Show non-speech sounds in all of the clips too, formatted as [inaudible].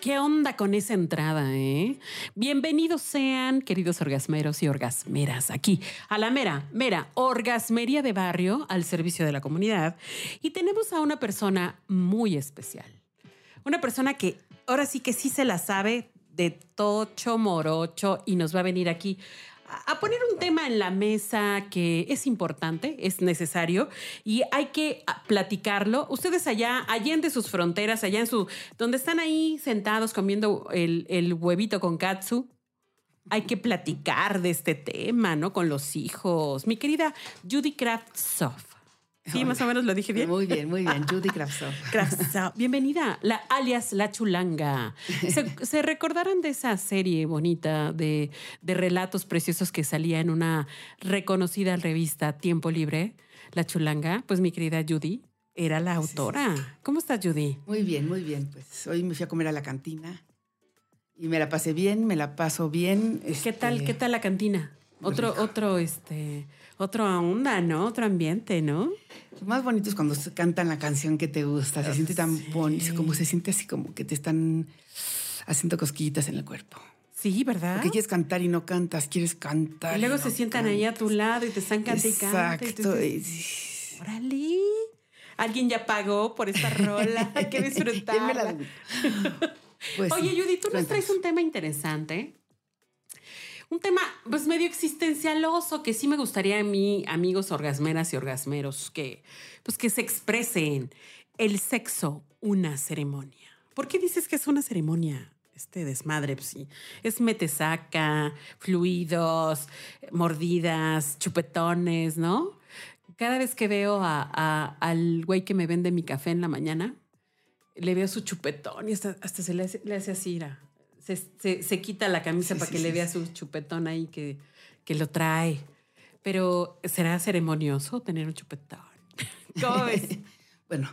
¿Qué onda con esa entrada, eh? Bienvenidos sean, queridos orgasmeros y orgasmeras, aquí a la mera, mera orgasmería de barrio al servicio de la comunidad. Y tenemos a una persona muy especial. Una persona que ahora sí que sí se la sabe de tocho morocho y nos va a venir aquí a poner un tema en la mesa que es importante, es necesario y hay que platicarlo. Ustedes allá, allá de sus fronteras, allá en su, donde están ahí sentados comiendo el, el huevito con katsu, hay que platicar de este tema, ¿no? Con los hijos. Mi querida Judy Kraftsoff. Sí, más o menos lo dije bien. Muy bien, muy bien. Judy Kravtsov. Kravtsov. [laughs] Bienvenida, la, alias La Chulanga. ¿Se, recordarán de esa serie bonita de, de, relatos preciosos que salía en una reconocida revista Tiempo Libre, La Chulanga? Pues mi querida Judy era la autora. ¿Cómo estás, Judy? Muy bien, muy bien. Pues hoy me fui a comer a la cantina y me la pasé bien, me la paso bien. ¿Qué tal, este, qué tal la cantina? Otro, otro, este, otra onda, ¿no? Otro ambiente, ¿no? Lo más bonito es cuando cantan la canción que te gusta. Se siente tan bonito, como se siente así como que te están haciendo cosquillitas en el cuerpo. Sí, ¿verdad? Porque quieres cantar y no cantas, quieres cantar. Y luego se sientan ahí a tu lado y te están cantando. Exacto. Órale. Alguien ya pagó por esta [laughs] rola. Hay que disfrutarla. [laughs] pues, Oye, Judy, tú nos traes un tema interesante un tema pues medio existencialoso que sí me gustaría a mí, amigos orgasmeras y orgasmeros, que pues que se expresen. El sexo, una ceremonia. ¿Por qué dices que es una ceremonia? Este desmadre, pues sí. Es metesaca, fluidos, mordidas, chupetones, ¿no? Cada vez que veo a, al güey que me vende mi café en la mañana, le veo su chupetón y hasta, se le hace, así, se, quita la camisa para que le vea su chupetón ahí que, que lo trae. Pero será ceremonioso tener un chupetón. [laughs] ¿Cómo ves? bueno,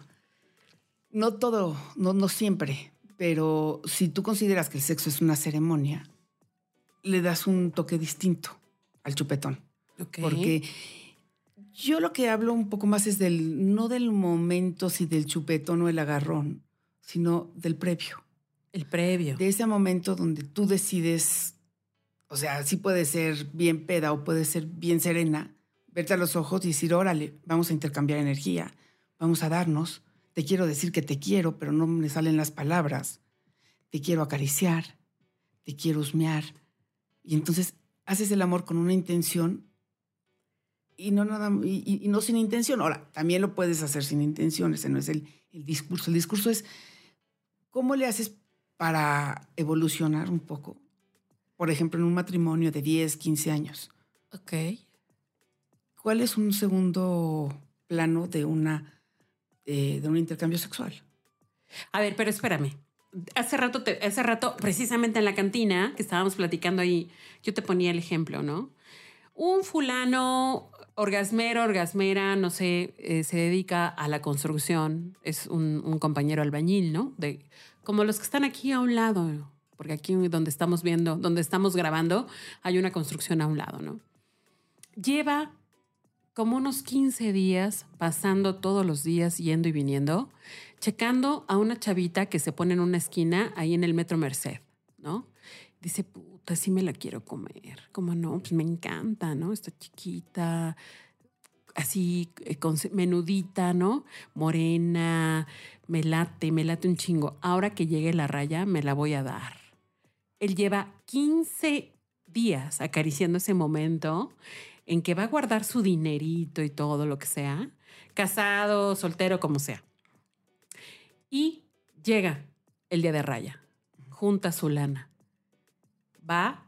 no todo, no, no siempre, pero si tú consideras que el sexo es una ceremonia, le das un toque distinto al chupetón. Porque yo lo que hablo un poco más es del, no del momento, si del chupetón o el agarrón, sino del previo. El previo. De ese momento donde tú decides, o sea, sí puede ser bien peda o puede ser bien serena, verte a los ojos y decir, órale, vamos a intercambiar energía, vamos a darnos, te quiero decir que te quiero, pero no me salen las palabras, te quiero acariciar, te quiero husmear. Y entonces haces el amor con una intención y no nada y, no sin intención. Ahora, también lo puedes hacer sin intención, ese no es el, el discurso. El discurso es cómo le haces para evolucionar un poco. Por ejemplo, en un matrimonio de 10, 15 años. Ok. ¿Cuál es un segundo plano de, una, de un intercambio sexual? A ver, pero espérame. Hace rato, hace rato, precisamente en la cantina que estábamos platicando ahí, yo te ponía el ejemplo, ¿no? Un fulano orgasmero, orgasmera, no sé, eh, se dedica a la construcción, es un, un, compañero albañil, ¿no? De como los que están aquí a un lado, porque aquí donde estamos viendo, donde estamos grabando, hay una construcción a un lado, ¿no? Lleva como unos 15 días pasando todos los días yendo y viniendo, checando a una chavita que se pone en una esquina ahí en el Metro Merced, ¿no? Dice, puta, sí me la quiero comer. Como no, pues me encanta, ¿no? Está chiquita, así eh, menudita, ¿no? Morena, me late, me late un chingo. Ahora que llegue la raya, me la voy a dar. Él lleva 15 días acariciando ese momento en que va a guardar su dinerito y todo lo que sea, casado, soltero, como sea. Y llega el día de raya, junta su lana, va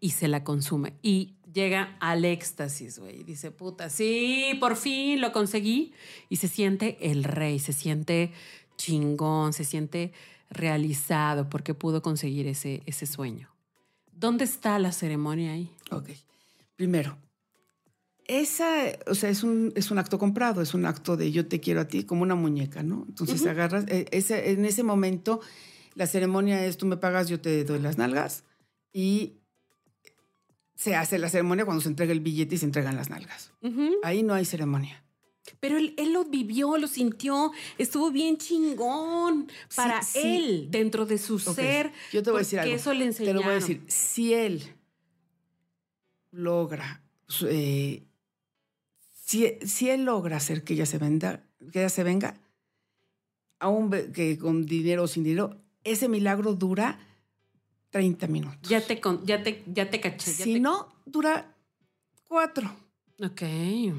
y se la consume. Y llega al éxtasis, güey. Dice, puta, sí, por fin lo conseguí. Y se siente el rey, se siente chingón, se siente realizado porque pudo conseguir ese, ese sueño. ¿Dónde está la ceremonia ahí? Ok. Primero, esa, o sea, es un, es un acto comprado, es un acto de yo te quiero a ti, como una muñeca, ¿no? Entonces agarras, eh, ese, en ese momento la ceremonia es tú me pagas, yo te doy las nalgas y se hace la ceremonia cuando se entrega el billete y se entregan las nalgas. Ahí no hay ceremonia. Pero él, él lo vivió, lo sintió, estuvo bien chingón para sí. él, dentro de su ser. Yo te voy a decir algo. eso le Te enseñaron. lo voy a decir. Si él logra, eh, si, si él logra hacer que ella se venda, que ella se venga, aún que con dinero o sin dinero, ese milagro dura 30 minutos. Ya te, con- ya te, ya te caché. ya si te- no, dura cuatro. Ok,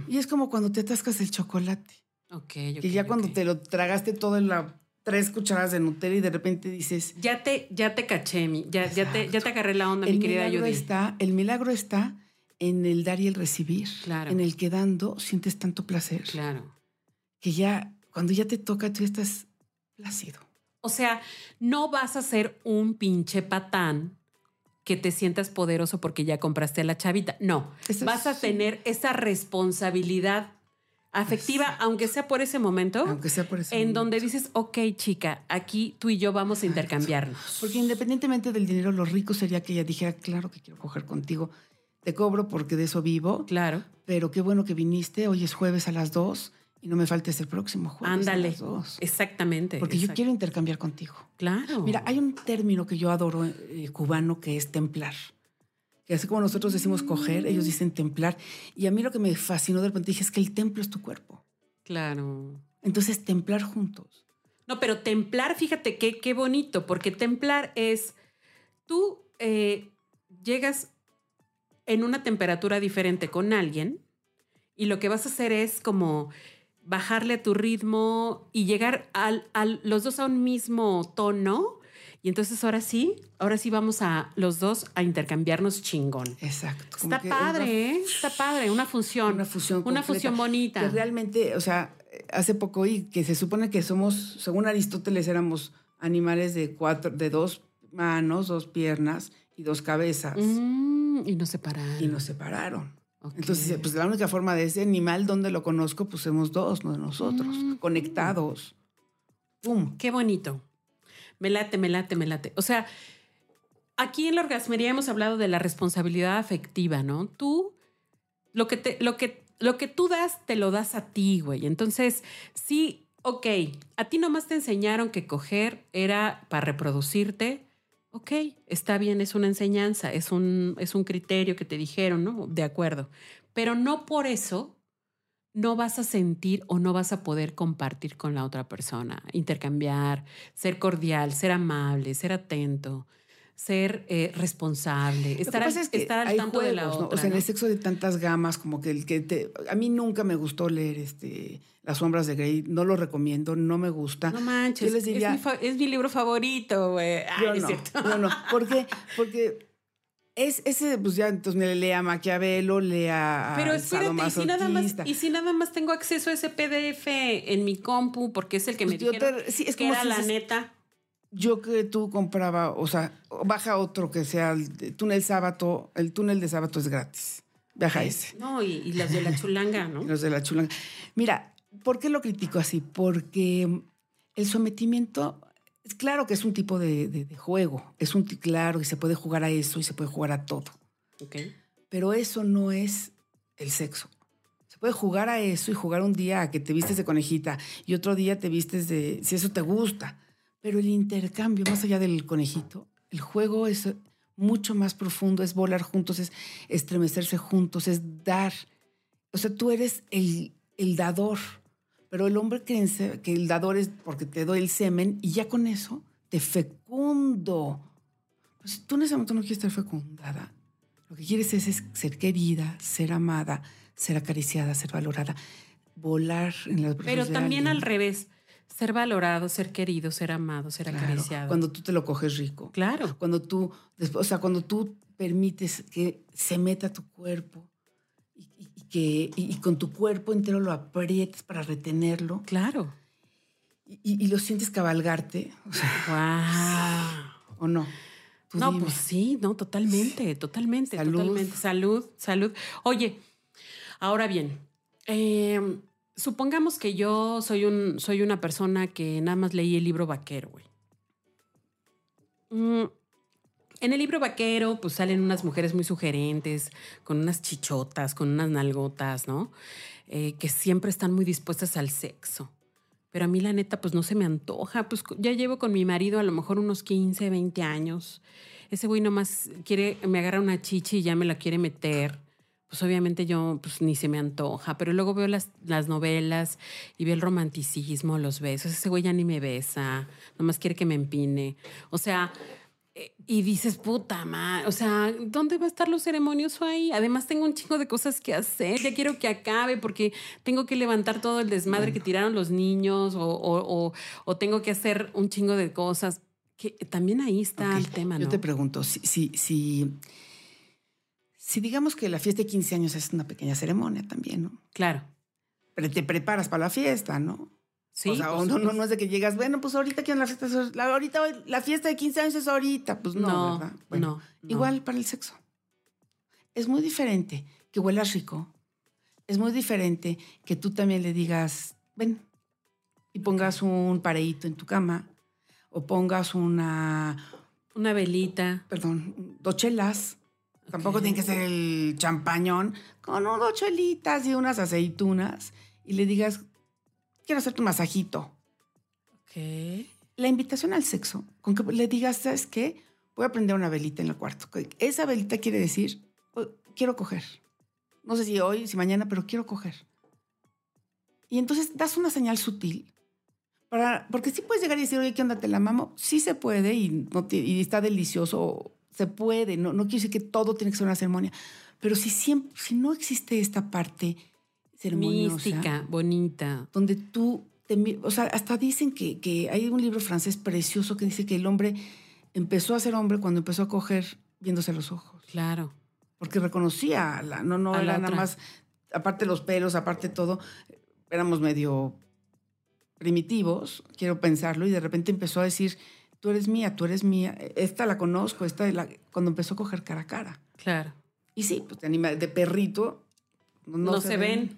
Y es como cuando te atascas el chocolate. ok, que ok, ya cuando te lo tragaste todo en la tres cucharadas de Nutella y de repente dices, Ya te, ya te caché, mi, ya, ya, te, ya te agarré la onda, el mi querida milagro Judy. está, el milagro está en el dar y el recibir, Claro. en el que dando sientes tanto placer, Claro. que ya cuando ya te toca tú estás plácido. O sea, no vas a ser un pinche patán que te sientas poderoso porque ya compraste a la chavita. No, Eso vas a tener esa responsabilidad afectiva, aunque sea por ese momento, Aunque sea por eso. en donde dices, ok, chica, aquí tú y yo vamos a intercambiarnos. Porque independientemente del dinero, lo rico sería que ella dijera, claro que quiero coger contigo, te cobro porque de eso vivo, Claro, pero qué bueno que viniste, hoy es jueves a las dos y no me faltes el próximo jueves a ándale. las dos. Exactamente. Porque yo quiero intercambiar contigo. Claro. Mira, hay un término que yo adoro eh, cubano que es templar. Que así como nosotros decimos coger, ellos dicen templar. Y a mí lo que me fascinó de repente dije es que el templo es tu cuerpo. Claro. Entonces, templar juntos. No, pero templar, fíjate qué, qué bonito, porque templar es, tú eh, llegas en una temperatura diferente con alguien y lo que vas a hacer es como bajarle a tu ritmo y llegar al, al- los dos a un mismo tono. Y entonces ahora sí, ahora sí vamos a los dos a intercambiarnos chingón. Exacto. Está una- padre, ¿eh? Está padre, una función. Una fusión. Una fusión bonita. Que realmente, o sea, hace poco oí que se supone que somos, según Aristóteles, éramos animales de cuatro, de dos manos, dos piernas y dos cabezas. Mm, y nos separaron. Y nos separaron. Ok. Entonces, pues la única forma de ese animal donde lo conozco, pues somos dos, no de nosotros, Mm. conectados. ¡Pum! Qué bonito. Me late, me late, me late. O sea, aquí en la orgasmería hemos hablado de la responsabilidad afectiva, ¿no? Tú, lo que, te, lo que, lo que tú das, te lo das a ti, güey. Entonces, sí, ok, a ti nomás te enseñaron que coger era para reproducirte. Ok, está bien, es una enseñanza, es un, es un criterio que te dijeron, ¿no? De acuerdo. Pero no por eso no vas a sentir o no vas a poder compartir con la otra persona, intercambiar, ser cordial, ser amable, ser atento, ser eh, responsable, estar, al, es que estar al hay tanto de la otra. O sea, en el sexo de tantas gamas, como que el que te... A mí nunca me gustó leer este, Las sombras de Grey, no lo recomiendo, no me gusta. No manches, Yo les diría- es, mi fa- es mi libro favorito, güey. Es no, cierto. no, no. ¿Por qué? Porque es ese, pues ya, entonces me lea Maquiavelo, lea Pero espérate, y si, nada más, y si nada más tengo acceso a ese PDF en mi compu, porque es el que me Pues yo dijeron te- sí, es que como era si la neta. Yo que tú compraba, o sea, baja otro que sea el túnel sábado, el túnel de sábado es gratis. Baja ese. No, y, y las de la chulanga, ¿no? [laughs] Los de la chulanga. Mira, ¿por qué lo critico así? Porque el sometimiento, es claro que es un tipo de, de- de juego, es un claro y se puede jugar a eso y se puede jugar a todo, Ok. pero eso no es el sexo. Se puede jugar a eso y jugar un día a que te vistes de conejita y otro día te vistes de, si eso te gusta, pero el intercambio, más allá del conejito, el juego es mucho más profundo, es volar juntos, es estremecerse juntos, es dar. O sea, tú eres el, el dador, pero el hombre cree que el dador es porque te doy el semen y ya con eso te fecundo. Pues si tú en ese momento no quieres estar fecundada, lo que quieres es, es ser querida, ser amada, ser acariciada, ser valorada, volar en las Pero también al revés, ser valorado, ser querido, ser amado, ser Claro, acariciado. Cuando tú te lo coges rico. Claro. Cuando tú, o sea, cuando tú permites que se meta tu cuerpo y, y- que y, y con tu cuerpo entero lo aprietes para retenerlo Claro. y, lo sientes cabalgarte, o sea, Wow. o no. no, pues sí, no, totalmente, totalmente, salud. totalmente. Salud, salud. Oye, ahora bien, em, supongamos que yo soy, un, soy una persona que nada más leí el libro vaquero, güey. Mm, en el libro vaquero, pues salen unas mujeres muy sugerentes, con unas chichotas, con unas nalgotas, ¿no? Eh, que siempre están muy dispuestas al sexo. Pero a mí la neta, pues no se me antoja. Pues ya llevo con mi marido a lo mejor unos 15, 20 años. Ese güey nomás quiere, me agarra una chichi y ya me la quiere meter. Pues obviamente yo pues ni se me antoja. Pero luego veo las, las novelas y veo el romanticismo, los besos. Ese güey ya ni me besa. Nomás quiere que me empine. O sea eh, y dices, puta madre, o sea, ¿dónde va a estar lo ceremonioso ahí? Además, tengo un chingo de cosas que hacer. Ya quiero que acabe porque tengo que levantar todo el desmadre que tiraron los niños o, tengo que hacer un chingo de cosas. Que también ahí está el tema, ¿no? Yo te pregunto, si, si, si, si digamos que la fiesta de 15 años es una pequeña ceremonia también, ¿no? Claro. Pero te preparas para la fiesta, ¿no? Sí, o sea, pues, no, no, no, es de que llegas, bueno, pues ahorita quiero la fiesta, la, ahorita la fiesta de 15 años es ahorita, pues no, ¿verdad? Bueno, igual para el sexo. Es muy diferente que huelas rico. Es muy diferente que tú también le digas, ven, y pongas un pareíto en tu cama, o pongas una... Una velita. Perdón, dos chelas. Tampoco tiene que ser el champañón, con dos chelitas y unas aceitunas, y le digas, quiero hacerte un masajito. Ok. La invitación al sexo, con que le digas, ¿sabes qué? Voy a prender una velita en el cuarto. Esa velita quiere decir, quiero coger. No sé si hoy, si mañana, pero quiero coger. Y entonces das una señal sutil. Para, porque sí puedes llegar y decir, oye, ¿qué onda? ¿Te la mamo? Sí se puede y, no y está delicioso. Se puede. No, no quiero decir que todo tiene que ser una ceremonia. Pero si, siempre, si no existe esta parte Mística, bonita. Donde tú, o sea, hasta dicen que, que, hay un libro francés precioso que dice que el hombre empezó a ser hombre cuando empezó a coger viéndose los ojos. Claro. Porque reconocía, la, no, no, era nada más, aparte los pelos, aparte todo, éramos medio primitivos, quiero pensarlo, y de repente empezó a decir, tú eres mía, tú eres mía, esta la conozco, esta la, cuando empezó a coger cara a cara. Claro. Y sí, pues de, perrito. No, se, ven.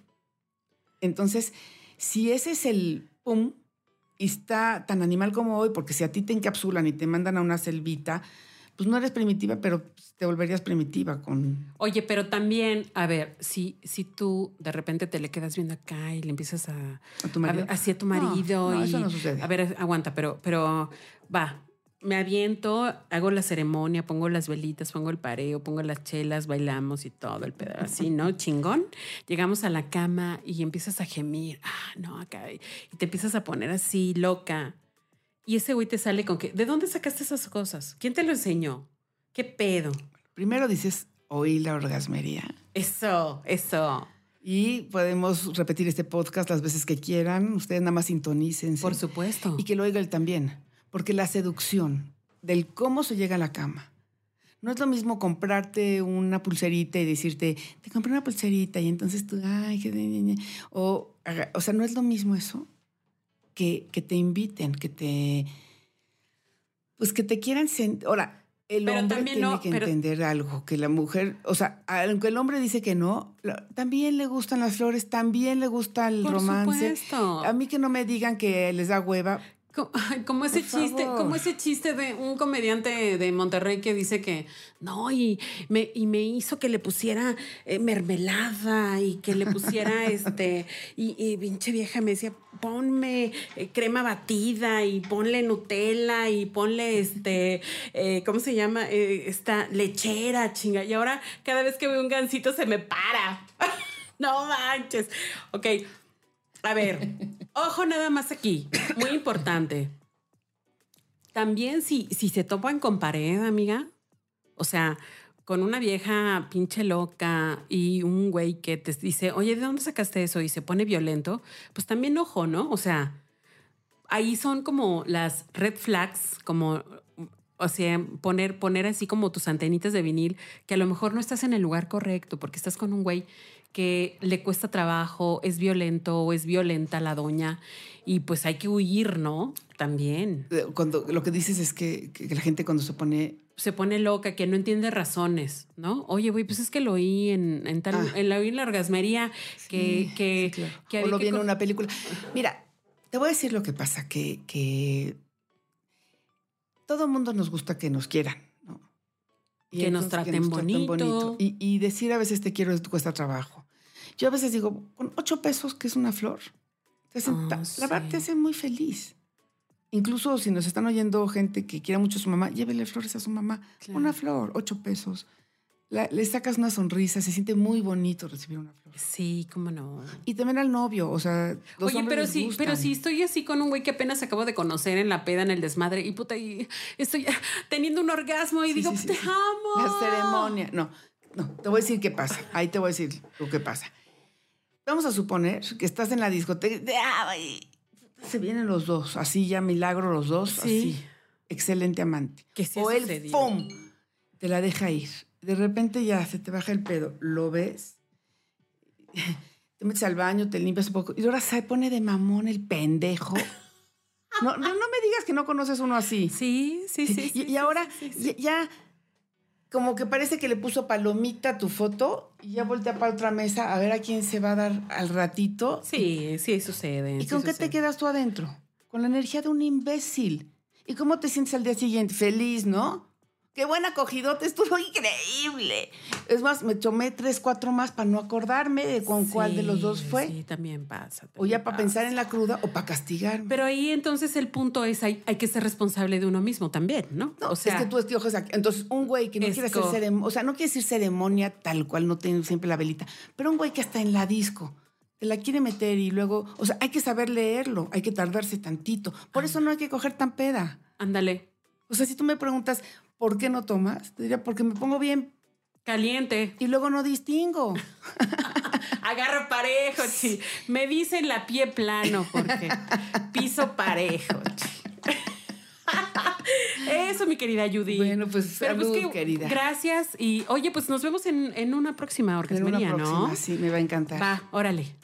Entonces, si ese es el pum, y está tan animal como hoy, porque si a ti te encapsulan y te mandan a una selvita, pues no eres primitiva, pero te volverías primitiva con... Oye, pero también, a ver, si, si tú de repente te le quedas viendo acá y le empiezas a... ¿A tu marido? así a tu marido. No, eso no sucede. A ver, aguanta, pero, pero va, me aviento, hago la ceremonia, pongo las velitas, pongo el pareo, pongo las chelas, bailamos y todo el pedazo así, ¿no? [laughs] Chingón. Llegamos a la cama y empiezas a gemir. Ah, no, acá. Y te empiezas a poner así, loca. Y ese güey te sale con que, ¿de dónde sacaste esas cosas? ¿Quién te lo enseñó? ¿Qué pedo? Primero dices, oí la orgasmería. Eso, eso. Y podemos repetir este podcast las veces que quieran. Ustedes nada más sintonicen. Por supuesto. Y que lo oiga él también. Porque la seducción del cómo se llega a la cama. No es lo mismo comprarte una pulserita y decirte, te compré una pulserita y entonces tú, ay, qué... O, o sea, no es lo mismo eso que, que te inviten, que te... Pues que te quieran sentir... Ahora, el hombre tiene que entender algo, que la mujer, o sea, aunque el hombre dice que no, también le gustan las flores, también le gusta el romance. A mí que no me digan que les da hueva, [laughs] como, ese chiste, como ese chiste de un comediante de Monterrey que dice que no, y me, y me hizo que le pusiera eh, mermelada y que le pusiera [laughs] este, y, y, pinche vieja me decía, ponme eh, crema batida y ponle Nutella y ponle este, eh, ¿cómo se llama? esta lechera, chinga. Y ahora cada vez que veo un gancito se me para. [laughs] no manches. Ok. A ver, ojo nada más aquí, muy importante. También si, si se topan con pared, amiga, o sea, con una vieja pinche loca y un güey que te dice, oye, ¿de dónde sacaste eso? Y se pone violento, pues también ojo, ¿no? O sea, ahí son como las red flags, como, o sea, poner, poner así como tus antenitas de vinil, que a lo mejor no estás en el lugar correcto porque estás con un güey que le cuesta trabajo, es violento o es violenta la doña y pues hay que huir, ¿no? También. Eh, cuando lo que dices es que, la gente cuando se pone se pone loca, que no entiende razones, ¿no? Oye, güey, pues es que lo oí en, en tal, Ah. en la, oí en la orgasmería, que, Sí, que, sí, claro. que o lo que vi en una película. Mira, te voy a decir lo que pasa, que, que todo mundo nos gusta que nos quieran, ¿no? Y Que nos entonces traten bonito. Y, y decir a veces te quiero es- cuesta trabajo. Yo a veces digo, con ocho pesos, que es una flor, te hacen Ah, ta- la verdad sí. te hacen muy feliz. Incluso si nos están oyendo gente que quiera mucho a su mamá, llévele flores a su mamá. Claro. Una flor, ocho pesos. La- le sacas una sonrisa, se siente muy bonito recibir una flor. Sí, cómo no. Y también al novio, o sea, los Oye, pero sí, pero gustan. sí estoy así con un güey que apenas acabo de conocer en la peda, en el desmadre, y puta, y estoy [laughs] teniendo un orgasmo y Sí, digo, sí, sí, te sí. amo. La ceremonia. No, no, te voy a decir qué pasa. Ahí te voy a decir lo que pasa. Vamos a suponer que estás en la discoteca. de, ay, se vienen los dos, así ya milagro los dos, Sí. así. Excelente amante. Que sí o él, sucedido. ¡pum! Te la deja ir. De repente ya se te baja el pedo. Lo ves. Te metes al baño, te limpias un poco. Y ahora se pone de mamón el pendejo. [laughs] No, no, no me digas que no conoces uno así. Sí, sí, sí. Y, sí, y sí, ahora ya como que parece que le puso palomita a tu foto y ya voltea para otra mesa a ver a quién se va a dar al ratito. Sí, sí sucede. ¿Y sí con qué te quedas tú adentro? Con la energía de un imbécil. ¿Y cómo te sientes al día siguiente? Feliz, ¿no? Qué buena acogidota, estuvo increíble. Es más, me tomé tres, cuatro más para no acordarme de con cuál de los dos fue. Sí, también pasa. O ya para pensar en la cruda o para castigarme. Pero ahí entonces el punto es, hay, hay que ser responsable de uno mismo también, ¿no? No, o sea, es que tú escoges aquí. Entonces, un güey que no quiere hacer ceremonia, o sea, no quiere decir ceremonia tal cual, no tiene siempre la velita, pero un güey que está en la disco, te la quiere meter y luego, o sea, hay que saber leerlo, hay que tardarse tantito. Por eso no hay que coger tan peda. ándale, O sea, si tú me preguntas, ¿por qué no tomas? Te diría, porque me pongo bien caliente. y luego no distingo. [laughs] Agarro parejo, chi. Me dicen la pie plano porque piso parejo. [laughs] Eso, mi querida Judy. Bueno, pues, salud, que, querida. Gracias. Y oye, pues nos vemos en, en una próxima orgasmería, próxima, ¿no? sí, me va a encantar. Va, órale.